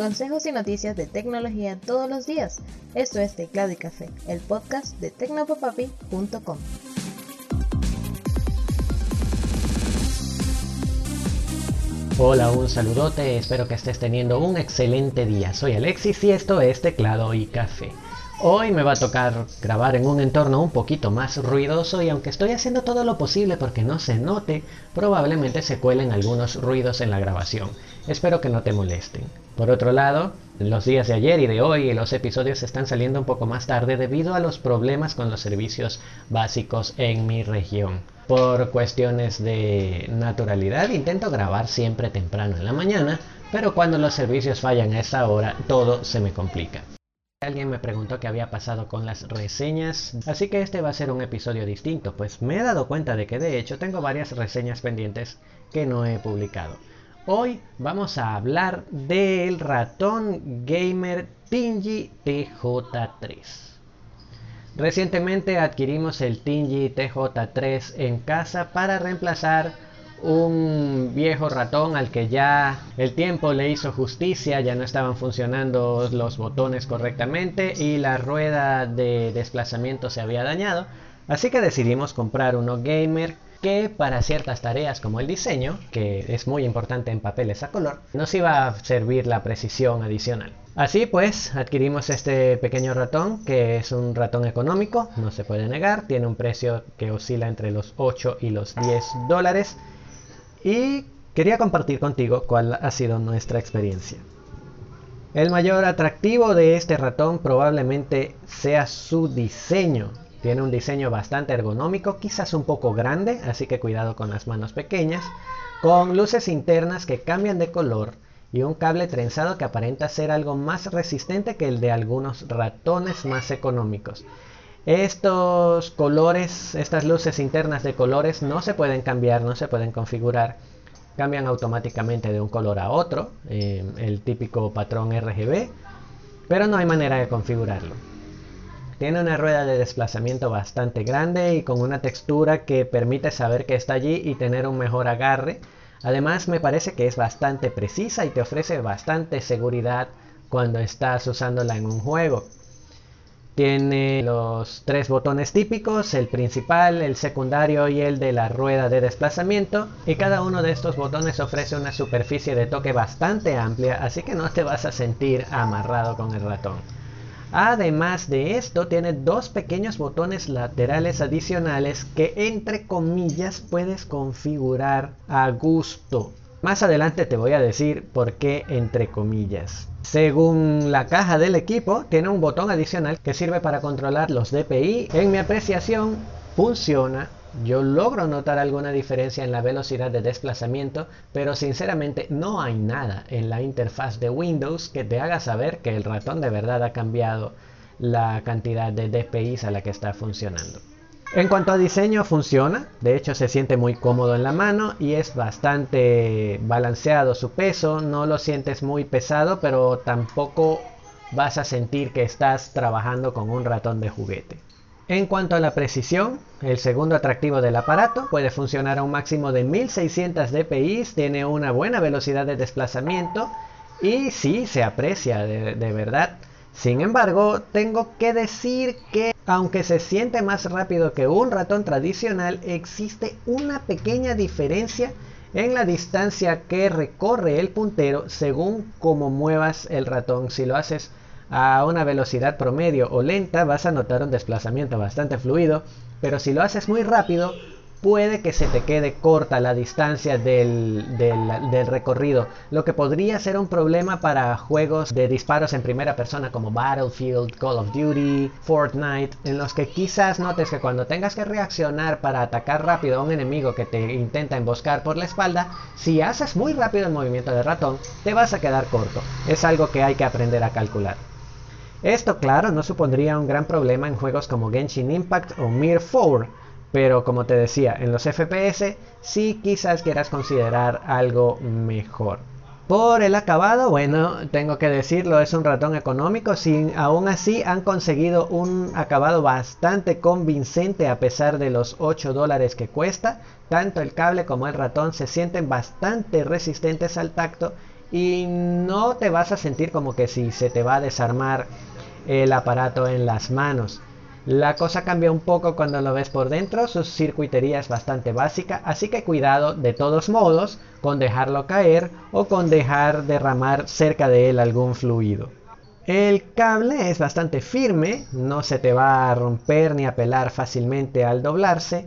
Consejos y noticias de tecnología todos los días. Esto es Teclado y Café, el podcast de tecnopopapi.com. Hola, un saludote, espero que estés teniendo un excelente día. Soy Alexis y esto es Teclado y Café. Hoy me va a tocar grabar en un entorno un poquito más ruidoso y aunque estoy haciendo todo lo posible porque no se note, probablemente se cuelen algunos ruidos en la grabación. Espero que no te molesten. Por otro lado, los días de ayer y de hoy los episodios están saliendo un poco más tarde debido a los problemas con los servicios básicos en mi región. Por cuestiones de naturalidad intento grabar siempre temprano en la mañana, pero cuando los servicios fallan a esa hora todo se me complica. Alguien me preguntó qué había pasado con las reseñas, así que este va a ser un episodio distinto, pues me he dado cuenta de que de hecho tengo varias reseñas pendientes que no he publicado. Hoy vamos a hablar del ratón gamer Tingy TJ3. Recientemente adquirimos el Tingy TJ3 en casa para reemplazar un viejo ratón al que ya el tiempo le hizo justicia, ya no estaban funcionando los botones correctamente y la rueda de desplazamiento se había dañado. Así que decidimos comprar uno gamer que para ciertas tareas como el diseño, que es muy importante en papeles a color, nos iba a servir la precisión adicional. Así pues, adquirimos este pequeño ratón, que es un ratón económico, no se puede negar, tiene un precio que oscila entre los 8 y los 10 dólares y quería compartir contigo cuál ha sido nuestra experiencia. El mayor atractivo de este ratón probablemente sea su diseño. Tiene un diseño bastante ergonómico, quizás un poco grande, así que cuidado con las manos pequeñas, con luces internas que cambian de color y un cable trenzado que aparenta ser algo más resistente que el de algunos ratones más económicos. Estos colores, estas luces internas de colores no se pueden cambiar, no se pueden configurar. Cambian automáticamente de un color a otro, eh, el típico patrón RGB, pero no hay manera de configurarlo. Tiene una rueda de desplazamiento bastante grande y con una textura que permite saber que está allí y tener un mejor agarre. Además me parece que es bastante precisa y te ofrece bastante seguridad cuando estás usándola en un juego. Tiene los tres botones típicos, el principal, el secundario y el de la rueda de desplazamiento. Y cada uno de estos botones ofrece una superficie de toque bastante amplia, así que no te vas a sentir amarrado con el ratón. Además de esto, tiene dos pequeños botones laterales adicionales que entre comillas puedes configurar a gusto. Más adelante te voy a decir por qué entre comillas. Según la caja del equipo, tiene un botón adicional que sirve para controlar los DPI. En mi apreciación, funciona. Yo logro notar alguna diferencia en la velocidad de desplazamiento, pero sinceramente no hay nada en la interfaz de Windows que te haga saber que el ratón de verdad ha cambiado la cantidad de DPI a la que está funcionando. En cuanto a diseño funciona, de hecho se siente muy cómodo en la mano y es bastante balanceado su peso, no lo sientes muy pesado pero tampoco vas a sentir que estás trabajando con un ratón de juguete. En cuanto a la precisión, el segundo atractivo del aparato puede funcionar a un máximo de 1600 dpi, tiene una buena velocidad de desplazamiento y sí se aprecia de, de verdad. Sin embargo, tengo que decir que aunque se siente más rápido que un ratón tradicional, existe una pequeña diferencia en la distancia que recorre el puntero según cómo muevas el ratón. Si lo haces a una velocidad promedio o lenta, vas a notar un desplazamiento bastante fluido, pero si lo haces muy rápido, puede que se te quede corta la distancia del, recorrido, lo que podría ser un problema para juegos de disparos en primera persona como Battlefield, Call of Duty, Fortnite, en los que quizás notes que cuando tengas que reaccionar para atacar rápido a un enemigo que te intenta emboscar por la espalda, si haces muy rápido el movimiento de ratón, te vas a quedar corto. Es algo que hay que aprender a calcular. Esto, claro, no supondría un gran problema en juegos como Genshin Impact o Mir 4, pero como te decía, en los FPS sí quizás quieras considerar algo mejor. Por el acabado, bueno, tengo que decirlo, es un ratón económico, sin, aún así han conseguido un acabado bastante convincente a pesar de los 8 dólares que cuesta. Tanto el cable como el ratón se sienten bastante resistentes al tacto y no te vas a sentir como que si se te va a desarmar el aparato en las manos. La cosa cambia un poco cuando lo ves por dentro, su circuitería es bastante básica, así que cuidado de todos modos con dejarlo caer o con dejar derramar cerca de él algún fluido. El cable es bastante firme, no se te va a romper ni a pelar fácilmente al doblarse,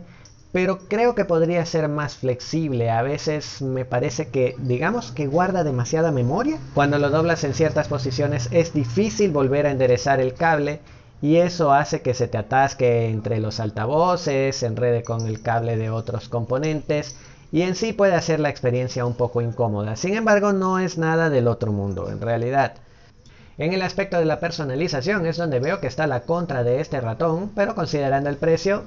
pero creo que podría ser más flexible. A veces me parece que, digamos que guarda demasiada memoria. Cuando lo doblas en ciertas posiciones es difícil volver a enderezar el cable y eso hace que se te atasque entre los altavoces, se enrede con el cable de otros componentes y en sí puede hacer la experiencia un poco incómoda. Sin embargo, no es nada del otro mundo en realidad. En el aspecto de la personalización es donde veo que está la contra de este ratón, pero considerando el precio,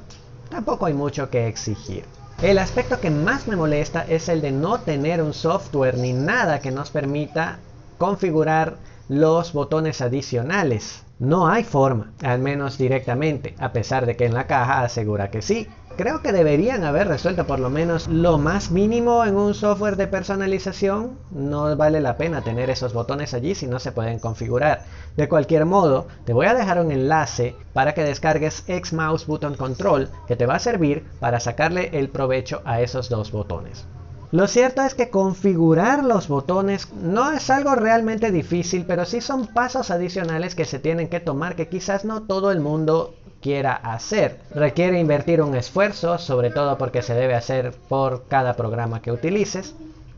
tampoco hay mucho que exigir. El aspecto que más me molesta es el de no tener un software ni nada que nos permita configurar los botones adicionales. No hay forma, al menos directamente, a pesar de que en la caja asegura que sí. Creo que deberían haber resuelto por lo menos lo más mínimo en un software de personalización. No vale la pena tener esos botones allí si no se pueden configurar. De cualquier modo, te voy a dejar un enlace para que descargues Xmouse Button Control que te va a servir para sacarle el provecho a esos dos botones. Lo cierto es que configurar los botones no es algo realmente difícil, pero sí son pasos adicionales que se tienen que tomar que quizás no todo el mundo quiera hacer. Requiere invertir un esfuerzo, sobre todo porque se debe hacer por cada programa que utilices,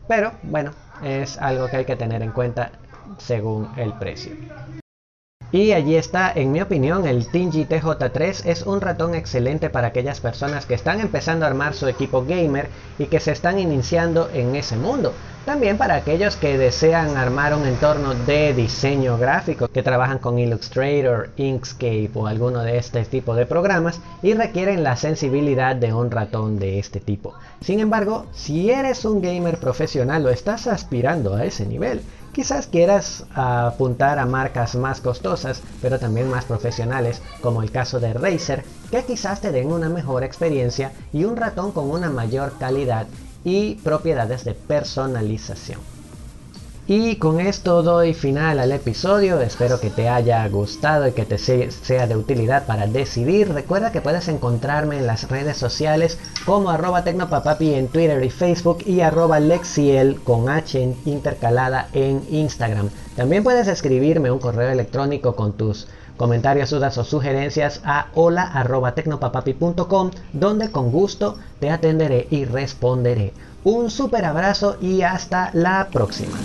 pero bueno, es algo que hay que tener en cuenta según el precio. Y allí está, en mi opinión, el Tingy TJ3 es un ratón excelente para aquellas personas que están empezando a armar su equipo gamer y que se están iniciando en ese mundo. También para aquellos que desean armar un entorno de diseño gráfico, que trabajan con Illustrator, Inkscape o alguno de este tipo de programas y requieren la sensibilidad de un ratón de este tipo. Sin embargo, si eres un gamer profesional o estás aspirando a ese nivel, Quizás quieras apuntar a marcas más costosas, pero también más profesionales, como el caso de Razer, que quizás te den una mejor experiencia y un ratón con una mayor calidad y propiedades de personalización. Y con esto doy final al episodio, espero que te haya gustado y que te sea de utilidad para decidir. Recuerda que puedes encontrarme en las redes sociales como arroba tecnopapapi en Twitter y Facebook y arroba lexiel con H intercalada en Instagram. También puedes escribirme un correo electrónico con tus comentarios, dudas o sugerencias a hola.tecnopapapi.com donde con gusto te atenderé y responderé. Un super abrazo y hasta la próxima.